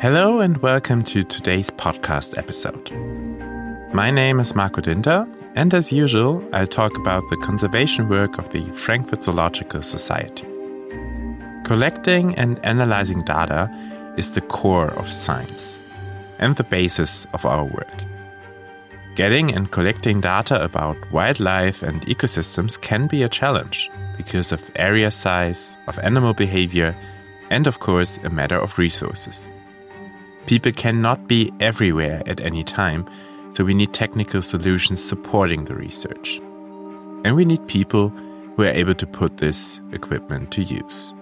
Hello and welcome to today's podcast episode. My name is Marco Dinter, and as usual, I'll talk about the conservation work of the Frankfurt Zoological Society. Collecting and analyzing data is the core of science and the basis of our work. Getting and collecting data about wildlife and ecosystems can be a challenge because of area size, of animal behavior, and of course, a matter of resources. People cannot be everywhere at any time, so we need technical solutions supporting the research. And we need people who are able to put this equipment to use.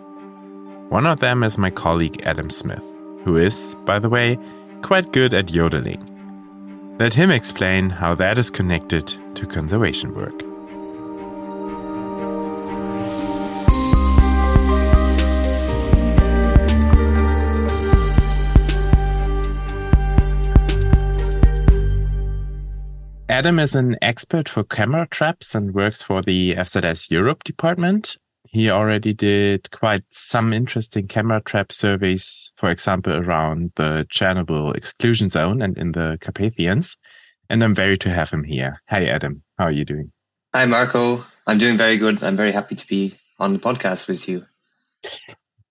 One of them is my colleague Adam Smith, who is, by the way, quite good at yodeling. Let him explain how that is connected to conservation work. Adam is an expert for camera traps and works for the FZS Europe department. He already did quite some interesting camera trap surveys, for example, around the Chernobyl exclusion zone and in the Carpathians. And I'm very to have him here. Hi, Adam. How are you doing? Hi, Marco. I'm doing very good. I'm very happy to be on the podcast with you.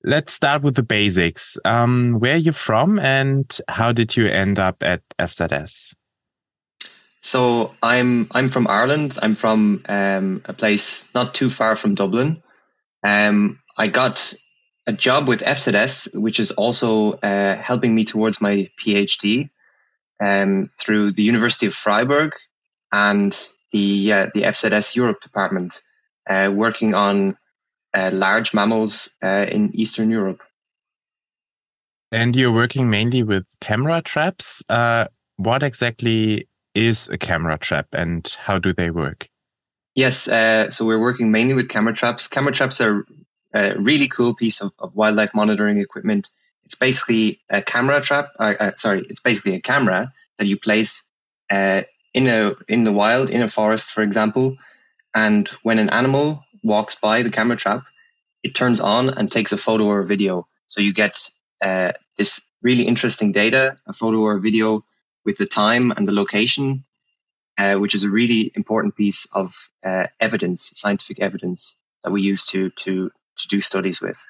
Let's start with the basics. Um, where are you from and how did you end up at FZS? So I'm I'm from Ireland. I'm from um, a place not too far from Dublin. Um, I got a job with FZS, which is also uh, helping me towards my PhD um, through the University of Freiburg and the uh, the FZS Europe department, uh, working on uh, large mammals uh, in Eastern Europe. And you're working mainly with camera traps. Uh, what exactly is a camera trap and how do they work? Yes, uh, so we're working mainly with camera traps. Camera traps are a really cool piece of, of wildlife monitoring equipment. It's basically a camera trap. Uh, uh, sorry, it's basically a camera that you place uh, in a in the wild, in a forest, for example. And when an animal walks by the camera trap, it turns on and takes a photo or a video. So you get uh, this really interesting data, a photo or a video with the time and the location, uh, which is a really important piece of uh, evidence, scientific evidence that we use to to to do studies with.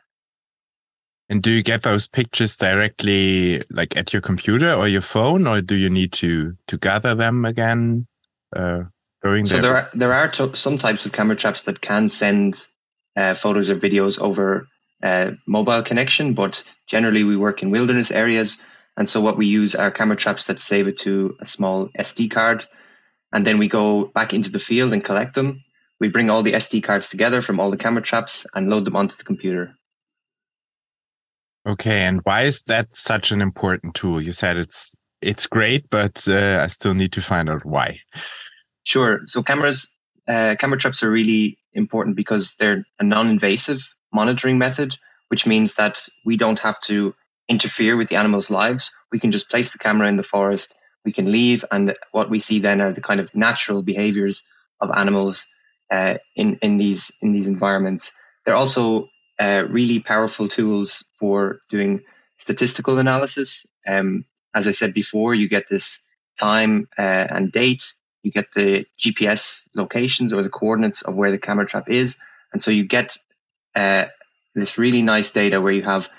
And do you get those pictures directly, like at your computer or your phone, or do you need to to gather them again? Uh, so there are there are some types of camera traps that can send uh, photos or videos over uh, mobile connection, but generally we work in wilderness areas and so what we use are camera traps that save it to a small SD card. And then we go back into the field and collect them. We bring all the SD cards together from all the camera traps and load them onto the computer. Okay, and why is that such an important tool? You said it's it's great, but uh, I still need to find out why. Sure. So cameras, uh, camera traps are really important because they're a non-invasive monitoring method, which means that we don't have to interfere with the animals' lives. We can just place the camera in the forest, we can leave, and what we see then are the kind of natural behaviors of animals uh, in in these in these environments. They're also uh, really powerful tools for doing statistical analysis. Um, as I said before, you get this time uh, and date. You get the GPS locations or the coordinates of where the camera trap is, and so you get uh, this really nice data where you have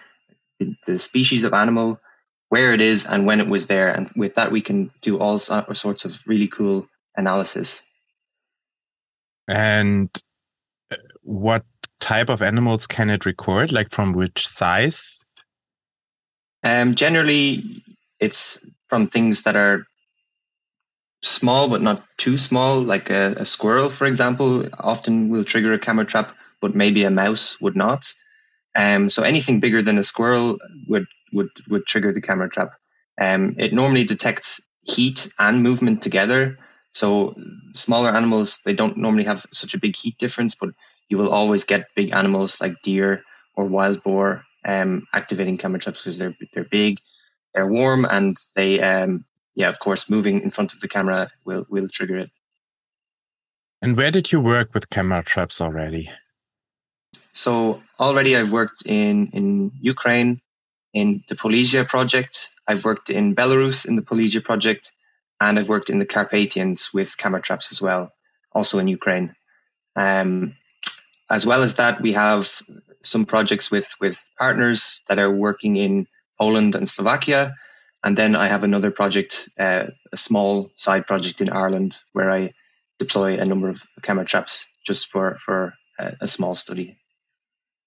the species of animal, where it is, and when it was there. And with that, we can do all sorts of really cool analysis. And uh, what type of animals can it record? Like from which size? Um, generally, it's from things that are small but not too small, like a, a squirrel, for example, often will trigger a camera trap, but maybe a mouse would not. Um, so anything bigger than a squirrel would would would trigger the camera trap. Um, it normally detects heat and movement together. So smaller animals they don't normally have such a big heat difference, but you will always get big animals like deer or wild boar um, activating camera traps because they're they're big, they're warm, and they um, yeah of course moving in front of the camera will will trigger it. And where did you work with camera traps already? So already I've worked in in Ukraine, in the Polesia project. I've worked in Belarus in the Polesia project, and I've worked in the Carpathians with camera traps as well, also in Ukraine. Um, as well as that, we have some projects with with partners that are working in Poland and Slovakia, and then I have another project, uh, a small side project in Ireland, where I deploy a number of camera traps just for for a, a small study.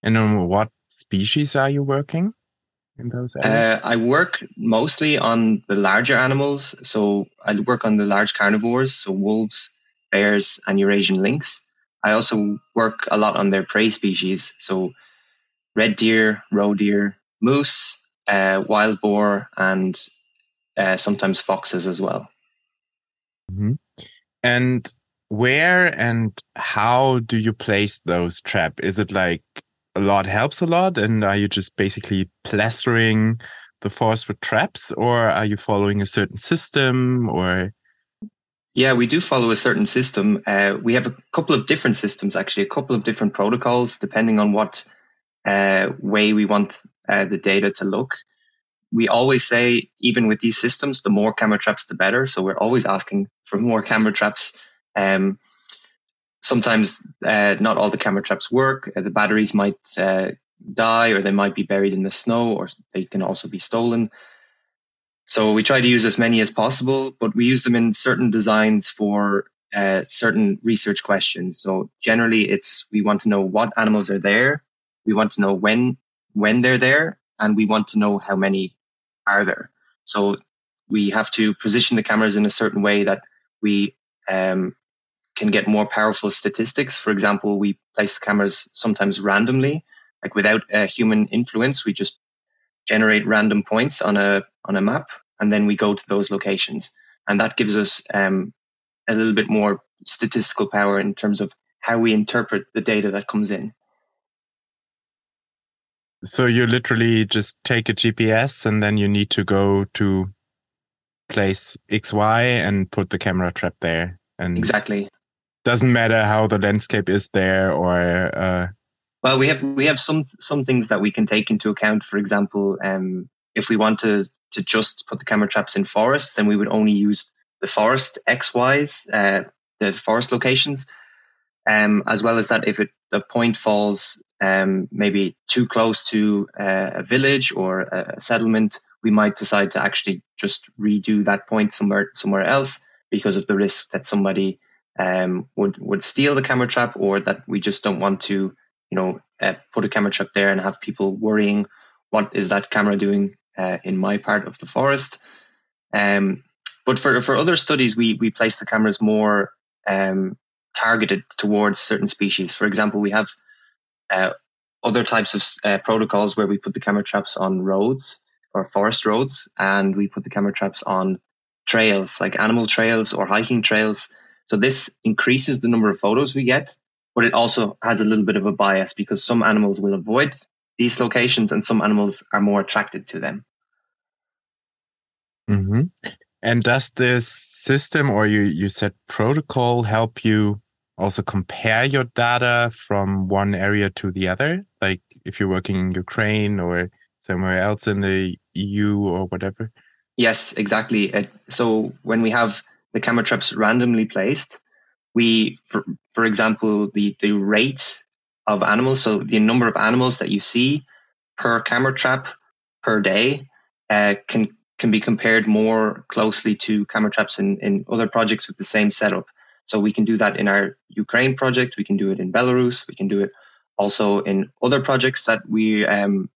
And on what species are you working in those areas? Uh, I work mostly on the larger animals. So I work on the large carnivores, so wolves, bears, and Eurasian lynx. I also work a lot on their prey species, so red deer, roe deer, moose, uh, wild boar, and uh, sometimes foxes as well. Mm-hmm. And where and how do you place those trap? Is it like a lot helps a lot, and are you just basically plastering the forest with traps, or are you following a certain system, or? Yeah, we do follow a certain system. Uh, we have a couple of different systems, actually, a couple of different protocols, depending on what uh, way we want uh, the data to look. We always say, even with these systems, the more camera traps, the better. So we're always asking for more camera traps. Um, sometimes uh, not all the camera traps work. Uh, the batteries might uh, die, or they might be buried in the snow, or they can also be stolen. So we try to use as many as possible, but we use them in certain designs for uh, certain research questions. So generally, it's we want to know what animals are there, we want to know when when they're there, and we want to know how many are there. So we have to position the cameras in a certain way that we um, can get more powerful statistics. For example, we place cameras sometimes randomly, like without a human influence. We just generate random points on a on a map, and then we go to those locations, and that gives us um, a little bit more statistical power in terms of how we interpret the data that comes in. So you literally just take a GPS and then you need to go to place XY and put the camera trap there. And exactly. Doesn't matter how the landscape is there or uh, well, we have we have some some things that we can take into account. For example, um, if we want to to just put the camera traps in forests, then we would only use the forest XYs, uh, the forest locations. Um, as well as that, if it, the point falls um, maybe too close to uh, a village or a settlement, we might decide to actually just redo that point somewhere somewhere else because of the risk that somebody um, would would steal the camera trap or that we just don't want to you know, uh, put a camera trap there and have people worrying, what is that camera doing uh, in my part of the forest? Um, but for for other studies, we we place the cameras more um, targeted towards certain species. For example, we have uh, other types of uh, protocols where we put the camera traps on roads or forest roads, and we put the camera traps on trails like animal trails or hiking trails. So this increases the number of photos we get, but it also has a little bit of a bias because some animals will avoid these locations and some animals are more attracted to them. Mm-hmm. And does this system or you, you said protocol help you also compare your data from one area to the other? Like if you're working in Ukraine or somewhere else in the EU or whatever? Yes, exactly. So when we have the camera traps randomly placed, we, for, for example, the, the rate of animals, so the number of animals that you see per camera trap per day, uh, can can be compared more closely to camera traps in, in other projects with the same setup. So we can do that in our Ukraine project. We can do it in Belarus. We can do it also in other projects that we um,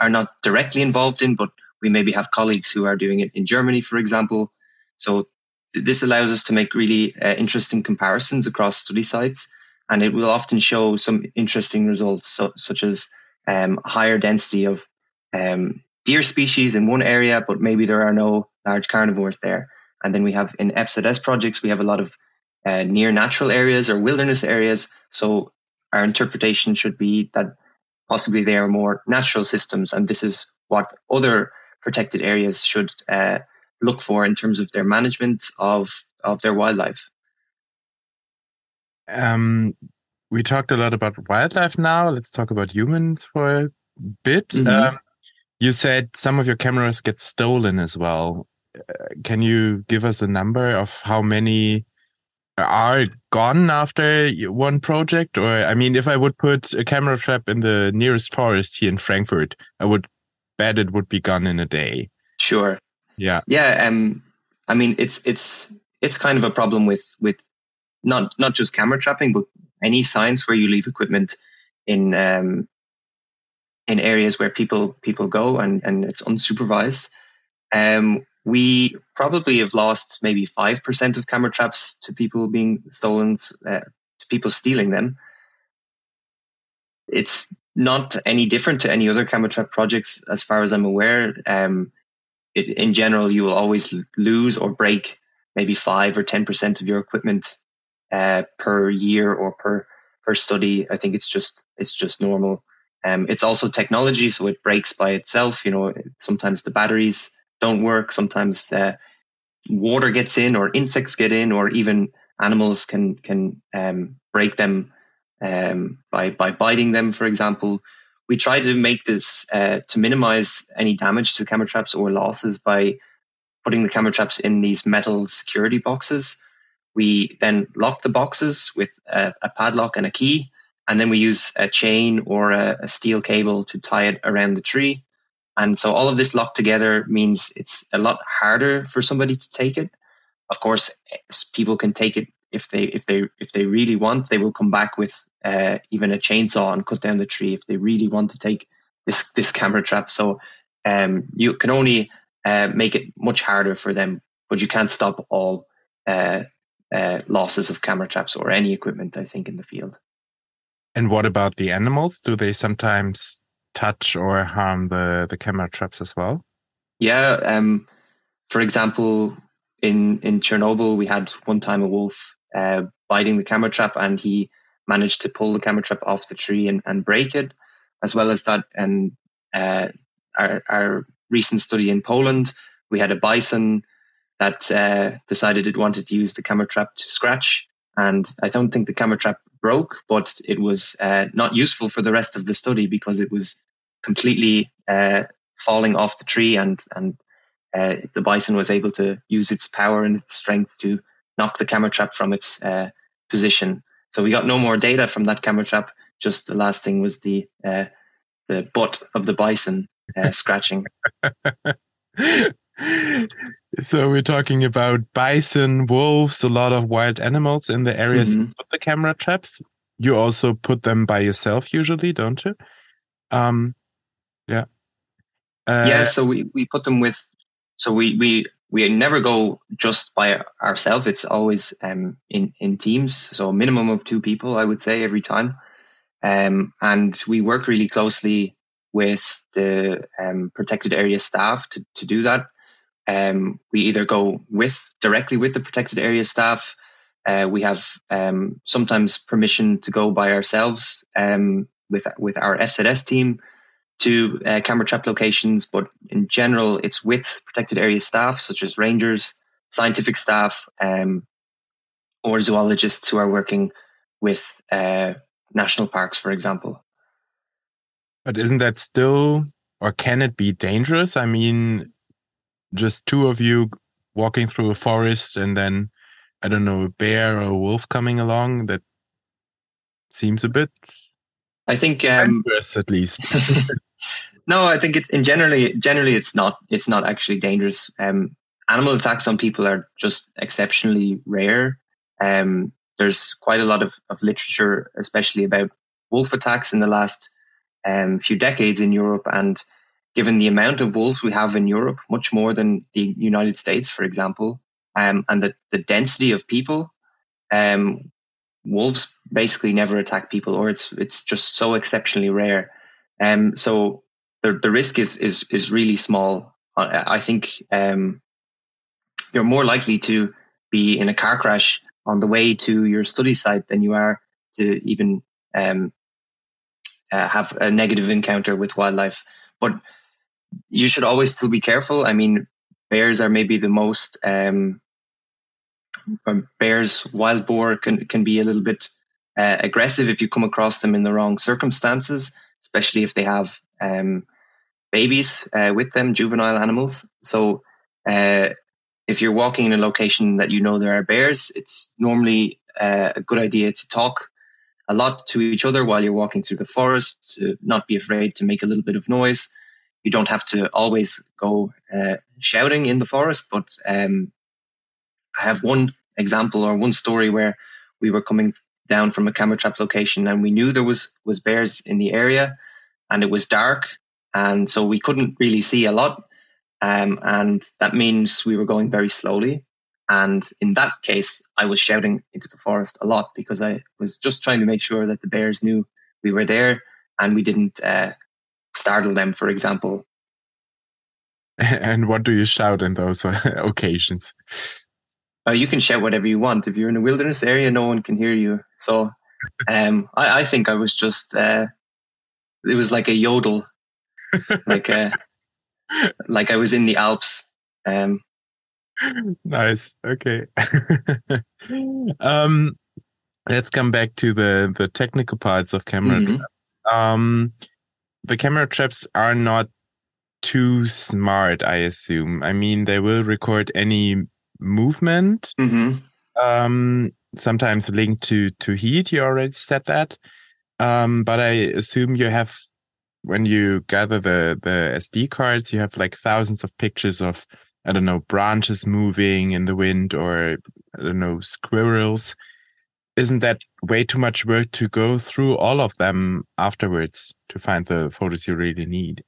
are not directly involved in, but we maybe have colleagues who are doing it in Germany, for example. So this allows us to make really uh, interesting comparisons across study sites, and it will often show some interesting results, so, such as um, higher density of um, deer species in one area, but maybe there are no large carnivores there. And then we have in FZS projects, we have a lot of uh, near natural areas or wilderness areas. So our interpretation should be that possibly they are more natural systems, and this is what other protected areas should uh, look for in terms of their management of of their wildlife? Um, we talked a lot about wildlife now. Let's talk about humans for a bit. Mm-hmm. Um, You said some of your cameras get stolen as well. Uh, can you give us a number of how many are gone after one project? Or, I mean, if I would put a camera trap in the nearest forest here in Frankfurt, I would bet it would be gone in a day. Sure. Yeah. Yeah. Um, I mean, it's, it's, it's kind of a problem with, with not, not just camera trapping, but any science where you leave equipment in, um, in areas where people, people go and, and it's unsupervised. Um, we probably have lost maybe 5% of camera traps to people being stolen, uh, to people stealing them. It's not any different to any other camera trap projects, as far as I'm aware. Um, it, in general, you will always lose or break maybe 5 or 10% of your equipment uh, per year or per per study. I think it's just it's just normal. Um, it's also technology, so it breaks by itself. You know, sometimes the batteries don't work. Sometimes uh, water gets in, or insects get in, or even animals can can um, break them um, by by biting them. For example, we try to make this uh, to minimize any damage to camera traps or losses by putting the camera traps in these metal security boxes. We then lock the boxes with a, a padlock and a key, and then we use a chain or a, a steel cable to tie it around the tree. And so all of this locked together means it's a lot harder for somebody to take it. Of course, people can take it if they if they if they really want. They will come back with uh, even a chainsaw and cut down the tree if they really want to take this this camera trap. So um, you can only uh, make it much harder for them, but you can't stop all uh, uh losses of camera traps or any equipment. I think in the field. And what about the animals? Do they sometimes touch or harm the, the camera traps as well? Yeah. Um, for example, in, in Chernobyl, we had one time a wolf uh, biting the camera trap and he managed to pull the camera trap off the tree and, and break it. As well as that, and uh, our, our recent study in Poland, we had a bison that uh, decided it wanted to use the camera trap to scratch. And I don't think the camera trap broke, but it was uh, not useful for the rest of the study because it was completely uh, falling off the tree, and and uh, the bison was able to use its power and its strength to knock the camera trap from its uh, position. So we got no more data from that camera trap. Just the last thing was the uh, the butt of the bison uh, scratching. so we're talking about bison, wolves, a lot of wild animals in the areas mm-hmm. of the camera traps. You also put them by yourself usually, don't you? Um, yeah. Uh, yeah. So we, we put them with. So we we we never go just by ourselves. It's always um, in in teams. So a minimum of two people, I would say, every time. Um, and we work really closely with the um, protected area staff to, to do that. Um, we either go with directly with the protected area staff. Uh, we have um, sometimes permission to go by ourselves um, with with our FZS team to uh, camera trap locations, but in general, it's with protected area staff such as rangers, scientific staff, um, or zoologists who are working with uh, national parks, for example. But isn't that still, or can it be dangerous? I mean, just two of you walking through a forest and then, I don't know, a bear or a wolf coming along. That seems a bit. I think um, dangerous, at least. no, I think it's in generally generally it's not it's not actually dangerous. Um, animal attacks on people are just exceptionally rare. Um, there's quite a lot of, of literature, especially about wolf attacks in the last um, few decades in Europe. And given the amount of wolves we have in Europe, much more than the United States, for example, um, and the, the density of people, um, wolves basically never attack people, or it's it's just so exceptionally rare. Um, so the the risk is is is really small. I, think um, you're more likely to be in a car crash on the way to your study site than you are to even um, uh, have a negative encounter with wildlife. But you should always still be careful. I mean, bears are maybe the most um, bears, wild boar can can be a little bit uh, aggressive if you come across them in the wrong circumstances, especially if they have um, babies uh, with them, juvenile animals. So uh, if you're walking in a location that you know there are bears, it's normally uh, a good idea to talk a lot to each other while you're walking through the forest, to not be afraid to make a little bit of noise. You don't have to always go uh, shouting in the forest, but um, have one example or one story where we were coming down from a camera trap location and we knew there was was bears in the area and it was dark and so we couldn't really see a lot um, and that means we were going very slowly. And in that case i was shouting into the forest a lot because i was just trying to make sure that the bears knew we were there and we didn't uh, startle them for example. And what do you shout in those occasions uh, you can shout whatever you want. If you're in a wilderness area, no one can hear you. So um, I, I, think I was just, uh, it was like a yodel, like a, uh, like I was in the Alps. Um, nice. Okay. um, let's come back to the the technical parts of camera. Mm-hmm. Um, the camera traps are not too smart, I assume. I mean, they will record any movement. Mm-hmm. Um, sometimes linked to to heat. You already said that, um, but I assume you have when you gather the the SD cards, you have like thousands of pictures of I don't know branches moving in the wind or I don't know squirrels. Isn't that way too much work to go through all of them afterwards to find the photos you really need?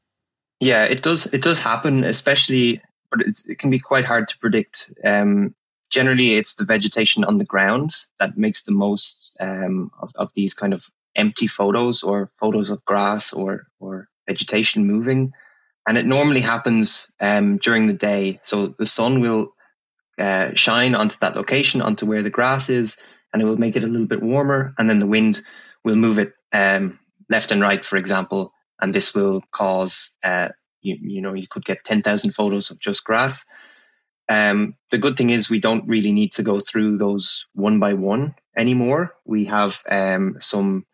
Yeah, it does. It does happen, especially but it can be quite hard to predict. Um, generally, it's the vegetation on the ground that makes the most um, of, of, these kind of empty photos or photos of grass or or vegetation moving, and it normally happens um, during the day. So the sun will uh, shine onto that location, onto where the grass is, and it will make it a little bit warmer, and then the wind will move it um, left and right, for example, and this will cause uh, you, you know you could get 10,000 photos of just grass. Um, the good thing is we don't really need to go through those one by one anymore. We have um, some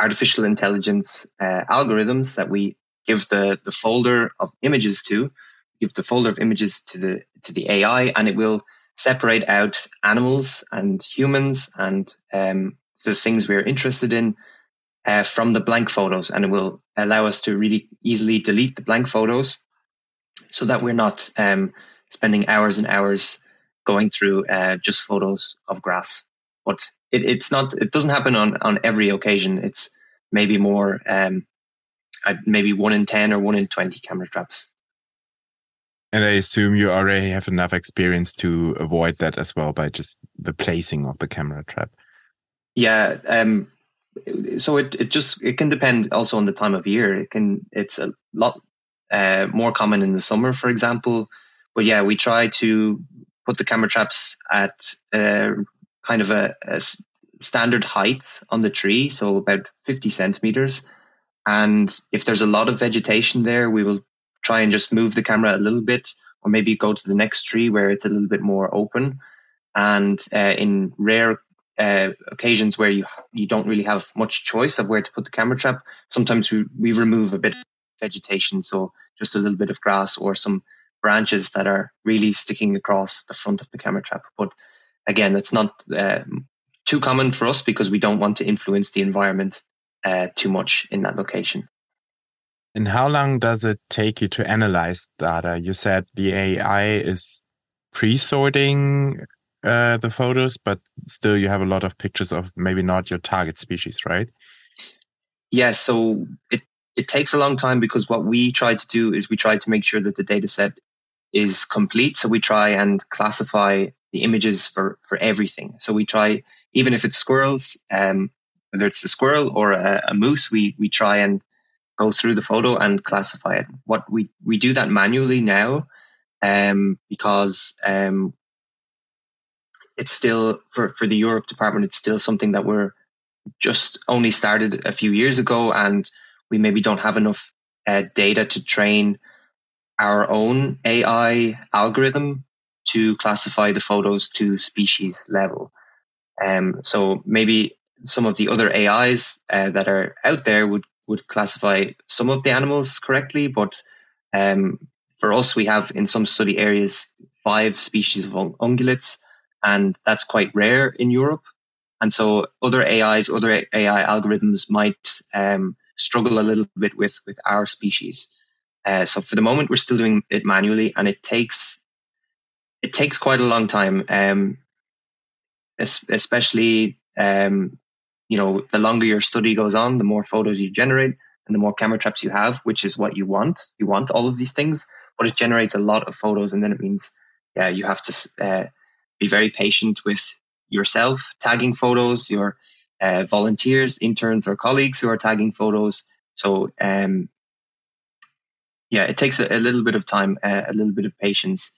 artificial intelligence uh, algorithms that we give the, the folder of images to, give the folder of images to the to the AI, and it will separate out animals and humans and um, the things we're interested in uh, from the blank photos, and it will allow us to really easily delete the blank photos, so that we're not um, spending hours and hours going through uh, just photos of grass. But it, it's not. It doesn't happen on on every occasion. It's maybe more, um, maybe one in ten or one in twenty camera traps. And I assume you already have enough experience to avoid that as well by just the placing of the camera trap. Yeah, um, so it, it just it can depend also on the time of year. It can it's a lot uh, more common in the summer, for example. But yeah, we try to put the camera traps at uh, kind of a, a standard height on the tree, so about fifty centimeters. And if there's a lot of vegetation there, we will try and just move the camera a little bit, or maybe go to the next tree where it's a little bit more open. And uh, in rare uh, occasions where you you don't really have much choice of where to put the camera trap, sometimes we, we remove a bit of vegetation, so just a little bit of grass or some branches that are really sticking across the front of the camera trap. But again, that's not uh, too common for us because we don't want to influence the environment uh, too much in that location. And how long does it take you to analyze data? You said the AI is pre-sorting uh, the photos, but still you have a lot of pictures of maybe not your target species, right? Yes. Yeah, so it it takes a long time because what we try to do is we try to make sure that the data set is complete. So we try and classify the images for for everything. So we try even if it's squirrels, um, whether it's a squirrel or a, a moose, we we try and go through the photo and classify it. What we we do that manually now um, because um, it's still for for the Europe department. It's still something that we're just only started a few years ago, and we maybe don't have enough uh, data to train our own AI algorithm to classify the photos to species level. Um, so maybe some of the other AIs uh, that are out there would would classify some of the animals correctly, but Um, for us, we have in some study areas five species of ungulates, and that's quite rare in Europe. And so other AIs, other AI algorithms might um, struggle a little bit with with our species. Uh, so for the moment, we're still doing it manually, and it takes it takes quite a long time, um, especially um, you know the longer your study goes on, the more photos you generate, and the more camera traps you have, which is what you want. You want all of these things, but it generates a lot of photos, and then it means yeah, you have to uh, be very patient with yourself tagging photos, your uh, volunteers, interns, or colleagues who are tagging photos. So, um, yeah, it takes a, a little bit of time, uh, a little bit of patience,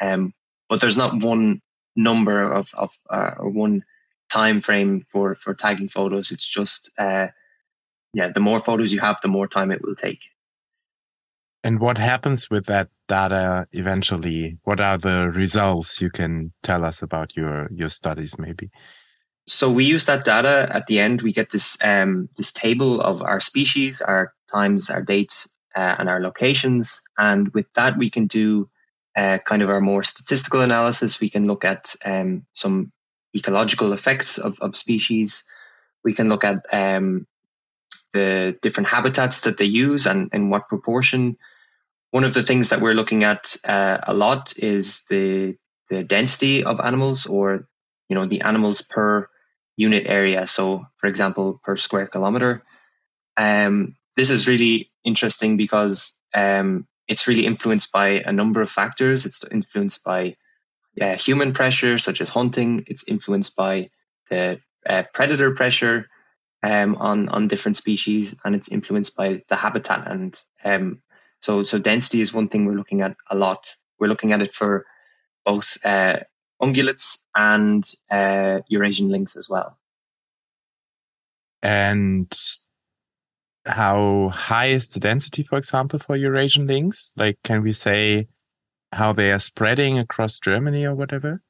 um, but there's not one number of of uh, or one time frame for for tagging photos. It's just uh, yeah, the more photos you have, the more time it will take. And what happens with that data eventually? What are the results you can tell us about your your studies, maybe? So we use that data at the end. We get this um, this table of our species, our times, our dates, uh, and our locations. And with that, we can do uh, kind of our more statistical analysis. We can look at um, some ecological effects of, of species. We can look at um, the different habitats that they use and in what proportion. One of the things that we're looking at uh, a lot is the the density of animals, or you know, the animals per unit area. So, for example, per square kilometer. Um, this is really interesting because um, it's really influenced by a number of factors. It's influenced by uh, human pressure, such as hunting. It's influenced by the uh, predator pressure um, on on different species, and it's influenced by the habitat. And um, so, so density is one thing we're looking at a lot. We're looking at it for both uh, ungulates and uh, Eurasian lynx as well. And how high is the density, for example, for Eurasian lynx? Like, can we say how they are spreading across Germany or whatever?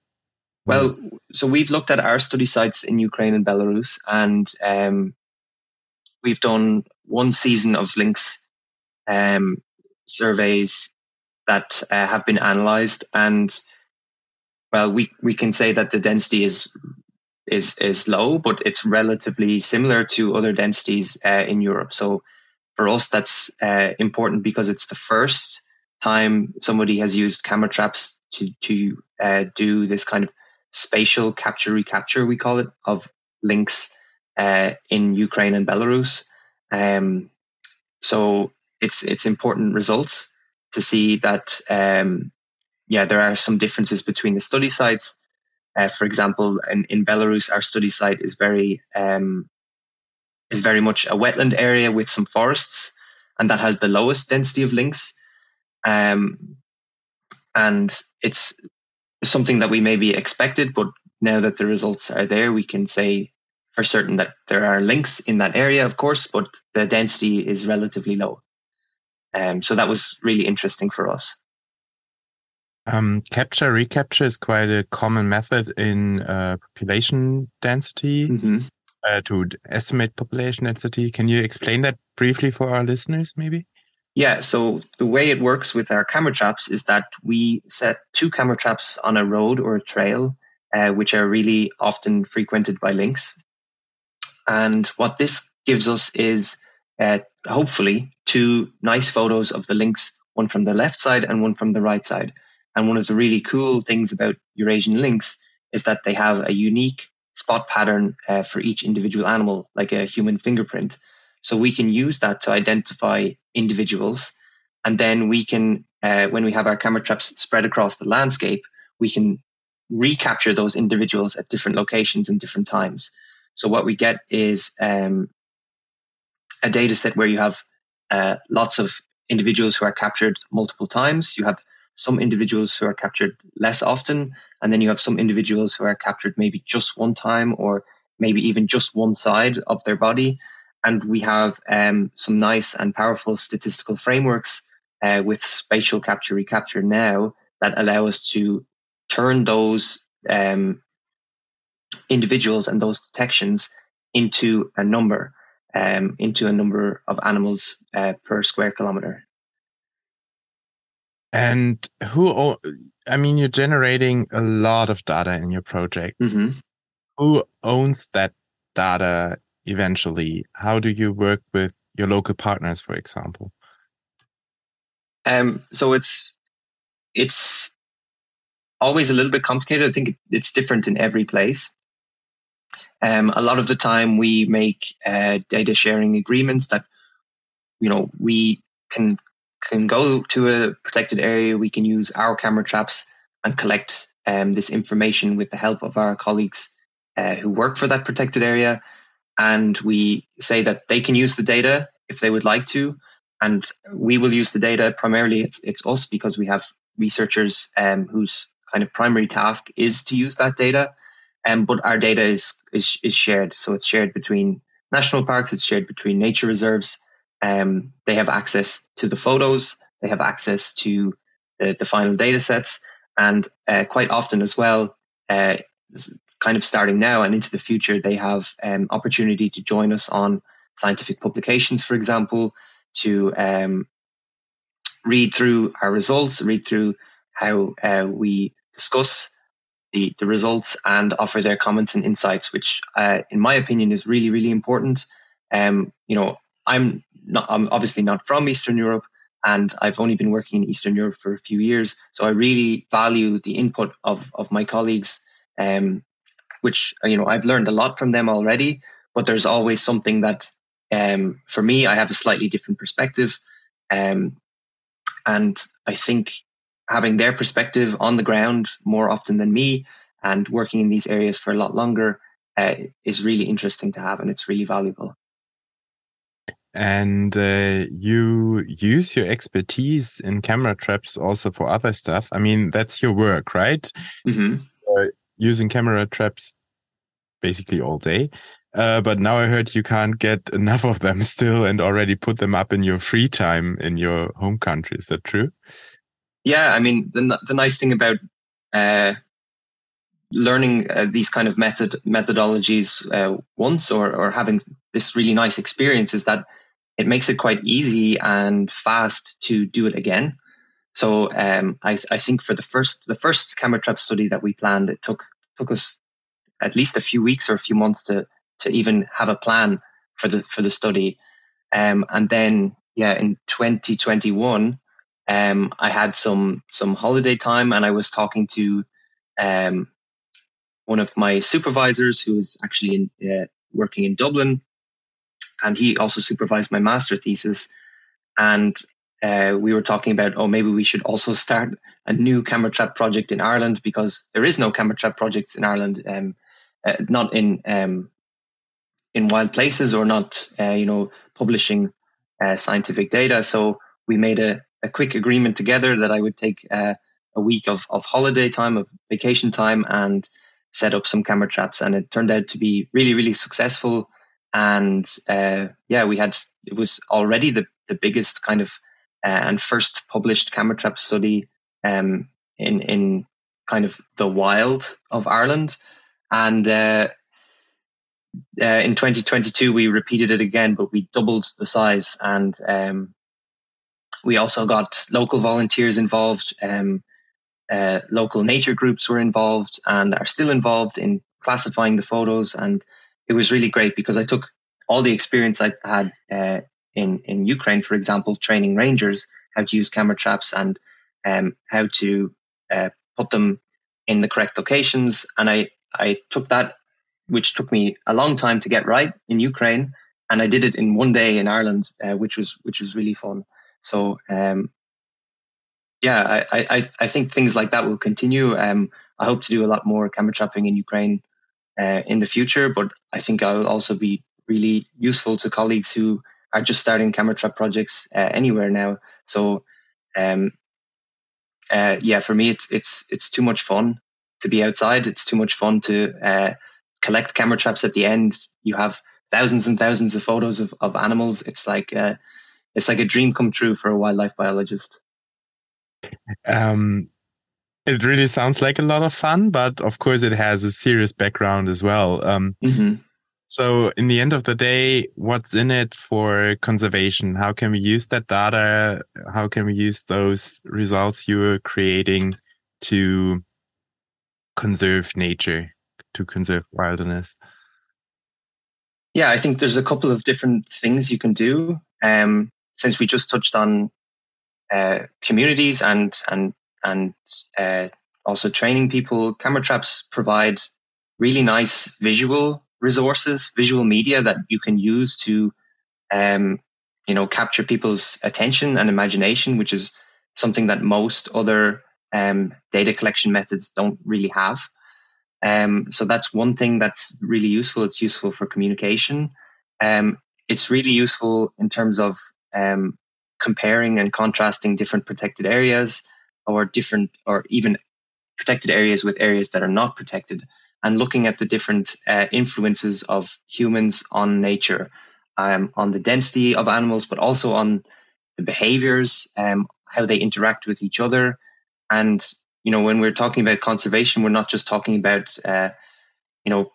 Well, so we've looked at our study sites in Ukraine and Belarus, and um, we've done one season of lynx um, surveys that uh, have been analysed, and well, we we can say that the density is is is low, but it's relatively similar to other densities uh, in Europe. So for us, that's uh, important because it's the first time somebody has used camera traps to to uh, do this kind of spatial capture recapture, we call it, of lynx uh, in Ukraine and Belarus. Um, so it's it's important results to see that um, yeah there are some differences between the study sites. Uh, for example, in, in Belarus, our study site is very um, is very much a wetland area with some forests, and that has the lowest density of lynx. Um, and it's something that we maybe expected, but now that the results are there, we can say for certain that there are lynx in that area, of course, but the density is relatively low. Um, so that was really interesting for us. Um, capture recapture is quite a common method in uh, population density mm-hmm. uh, to estimate population density. Can you explain that briefly for our listeners, maybe? Yeah, so the way it works with our camera traps is that we set two camera traps on a road or a trail, uh, which are really often frequented by lynx. And what this gives us is uh, hopefully two nice photos of the lynx, one from the left side and one from the right side. And one of the really cool things about Eurasian lynx is that they have a unique spot pattern uh, for each individual animal, like a human fingerprint. So we can use that to identify individuals. And then we can, uh, when we have our camera traps spread across the landscape, we can recapture those individuals at different locations and different times. So what we get is um, a data set where you have uh, lots of individuals who are captured multiple times. You have some individuals who are captured less often, and then you have some individuals who are captured maybe just one time or maybe even just one side of their body. And we have um, some nice and powerful statistical frameworks uh, with spatial capture recapture now that allow us to turn those um, individuals and those detections into a number, um, into a number of animals uh, per square kilometer. And who, I mean, you're generating a lot of data in your project. Mm-hmm. Who owns that data eventually? How do you work with your local partners, for example? Um, so it's it's always a little bit complicated. I think it's different in every place. Um, a lot of the time, we make uh, data sharing agreements that you know we can can go to a protected area. We can use our camera traps and collect um, this information with the help of our colleagues uh, who work for that protected area. And we say that they can use the data if they would like to, and we will use the data. Primarily, it's it's us because we have researchers um, whose kind of primary task is to use that data. Um, but our data is, is is shared, so it's shared between national parks, it's shared between nature reserves. Um, they have access to the photos, they have access to the, the final data sets, and uh, quite often as well, uh, kind of starting now and into the future, they have um, opportunity to join us on scientific publications, for example, to um, read through our results, read through how uh, we discuss the, the results and offer their comments and insights, which, uh, in my opinion, is really, really important. Um, you know, I'm not, I'm obviously not from Eastern Europe, and I've only been working in Eastern Europe for a few years. So I really value the input of of my colleagues, um, which you know I've learned a lot from them already. But there's always something that, um, for me, I have a slightly different perspective, um, and I think having their perspective on the ground more often than me and working in these areas for a lot longer uh, is really interesting to have and it's really valuable. And uh, you use your expertise in camera traps also for other stuff. I mean, that's your work, right? Mm-hmm. Uh, using camera traps basically all day. Uh, but now I heard you can't get enough of them still and already put them up in your free time in your home country. Is that true? yeah, I mean, the, the nice thing about uh, learning uh, these kind of method methodologies uh, once or, or having this really nice experience is that it makes it quite easy and fast to do it again. So um, I, I think for the first the first camera trap study that we planned, it took took us at least a few weeks or a few months to to even have a plan for the for the study. Um, and then yeah, in 2021, um, I had some some holiday time, and I was talking to um, one of my supervisors who was actually in, uh, working in Dublin, and he also supervised my master thesis. And uh, we were talking about, oh, maybe we should also start a new camera trap project in Ireland because there is no camera trap projects in Ireland, um, uh, not in um, in wild places or not, uh, you know, publishing uh, scientific data. So we made a, a quick agreement together that I would take uh, a week of, of holiday time, of vacation time, and set up some camera traps. And it turned out to be really, really successful. And uh, yeah, we had it was already the, the biggest kind of and first published camera trap study um, in in kind of the wild of Ireland. And uh, uh, in 2022, we repeated it again, but we doubled the size and um, we also got local volunteers involved. Um, uh, local nature groups were involved and are still involved in classifying the photos. And it was really great because I took all the experience I had uh, in in Ukraine, for example, training rangers how to use camera traps and um, how to uh, put them in the correct locations. And I I took that, which took me a long time to get right in Ukraine, and I did it in one day in Ireland, uh, which was which was really fun. So um, yeah, I, I, I think things like that will continue. Um, I hope to do a lot more camera trapping in Ukraine uh, in the future, but I think I will also be really useful to colleagues who are just starting camera trap projects uh, anywhere now. So um, uh, yeah, for me, it's it's it's too much fun to be outside. It's too much fun to uh, collect camera traps at the end. You have thousands and thousands of photos of, of animals. It's like uh, it's like a dream come true for a wildlife biologist. Um, it really sounds like a lot of fun, but of course, it has a serious background as well. Um, mm-hmm. So in the end of the day, what's in it for conservation? How can we use that data? How can we use those results you are creating to conserve nature, to conserve wilderness? Yeah, I think there's a couple of different things you can do. Um, since we just touched on uh, communities and and and uh, also training people, camera traps provide really nice visual resources, visual media that you can use to, um, you know, capture people's attention and imagination, which is something that most other um, data collection methods don't really have. Um, so that's one thing that's really useful. It's useful for communication. Um, it's really useful in terms of um, comparing and contrasting different protected areas or different or even protected areas with areas that are not protected and looking at the different uh, influences of humans on nature, um, on the density of animals, but also on the behaviors, um, how they interact with each other. And, you know, when we're talking about conservation, we're not just talking about, uh, you know,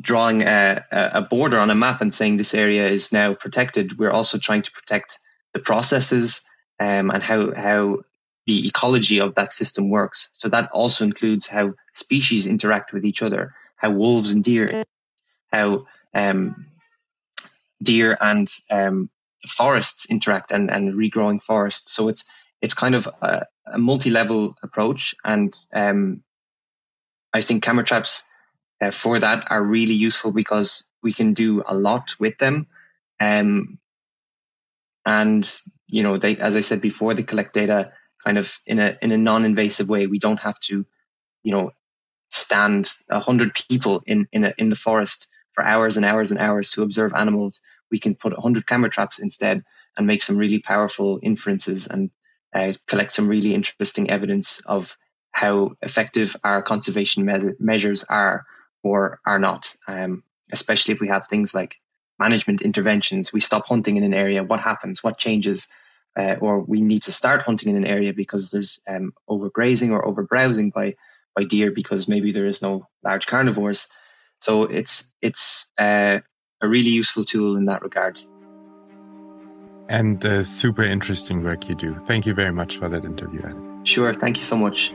drawing a, a border on a map and saying this area is now protected. We're also trying to protect the processes um, and how, how the ecology of that system works. So that also includes how species interact with each other, how wolves and deer, how um, deer and um, forests interact and, and regrowing forests. So it's it's kind of a, a multi-level approach, and um, I think camera traps uh, for that are really useful because we can do a lot with them. Um, and you know, they, as I said before, they collect data kind of in a in a non-invasive way. We don't have to, you know, stand a hundred people in in a, in the forest for hours and hours and hours to observe animals. We can put hundred camera traps instead and make some really powerful inferences and uh, collect some really interesting evidence of how effective our conservation me- measures are or are not. Um, especially if we have things like management interventions, we stop hunting in an area. What happens? What changes? Uh, or we need to start hunting in an area because there's um, overgrazing or overbrowsing by by deer because maybe there is no large carnivores. So it's it's uh, a really useful tool in that regard. And uh, super interesting work you do. Thank you very much for that interview. Sure. Thank you so much.